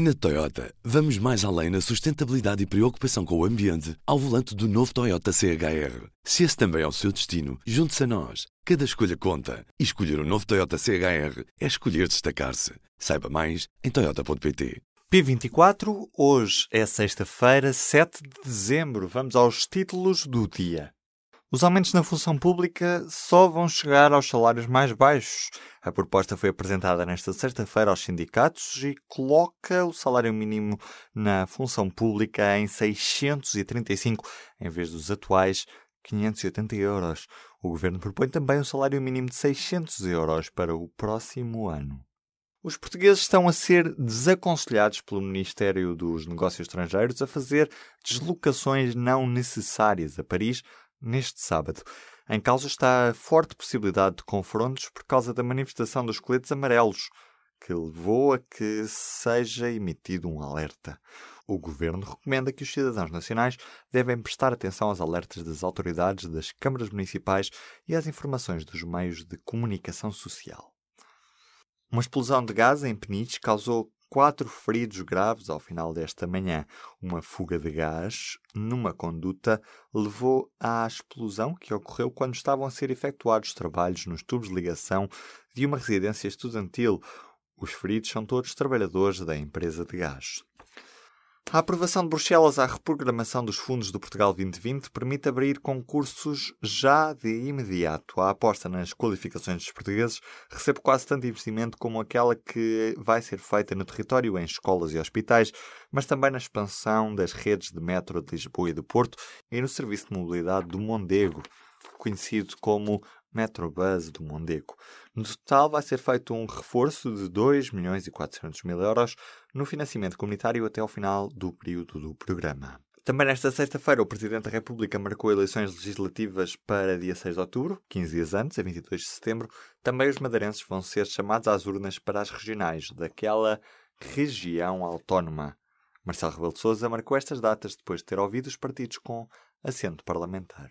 Na Toyota, vamos mais além na sustentabilidade e preocupação com o ambiente ao volante do novo Toyota CHR. Se esse também é o seu destino, junte-se a nós. Cada escolha conta. E escolher o um novo Toyota CHR é escolher destacar-se. Saiba mais em Toyota.pt. P24, hoje é sexta-feira, 7 de dezembro. Vamos aos títulos do dia. Os aumentos na função pública só vão chegar aos salários mais baixos. A proposta foi apresentada nesta sexta-feira aos sindicatos e coloca o salário mínimo na função pública em 635, em vez dos atuais 580 euros. O governo propõe também um salário mínimo de 600 euros para o próximo ano. Os portugueses estão a ser desaconselhados pelo Ministério dos Negócios Estrangeiros a fazer deslocações não necessárias a Paris neste sábado. Em causa está a forte possibilidade de confrontos por causa da manifestação dos coletes amarelos, que levou a que seja emitido um alerta. O governo recomenda que os cidadãos nacionais devem prestar atenção aos alertas das autoridades das câmaras municipais e às informações dos meios de comunicação social. Uma explosão de gás em Peniche causou quatro feridos graves ao final desta manhã. Uma fuga de gás numa conduta levou à explosão que ocorreu quando estavam a ser efetuados trabalhos nos tubos de ligação de uma residência estudantil. Os feridos são todos trabalhadores da empresa de gás. A aprovação de Bruxelas à reprogramação dos fundos do Portugal 2020 permite abrir concursos já de imediato. A aposta nas qualificações dos portugueses recebe quase tanto investimento como aquela que vai ser feita no território em escolas e hospitais, mas também na expansão das redes de metro de Lisboa e do Porto e no serviço de mobilidade do Mondego, conhecido como Metrobus do Mondego. No total, vai ser feito um reforço de 2 milhões e 400 mil euros no financiamento comunitário até ao final do período do programa. Também nesta sexta-feira, o Presidente da República marcou eleições legislativas para dia 6 de outubro, 15 dias antes, a 22 de setembro. Também os madeirenses vão ser chamados às urnas para as regionais daquela região autónoma. Marcelo Rebelo de Sousa marcou estas datas depois de ter ouvido os partidos com assento parlamentar.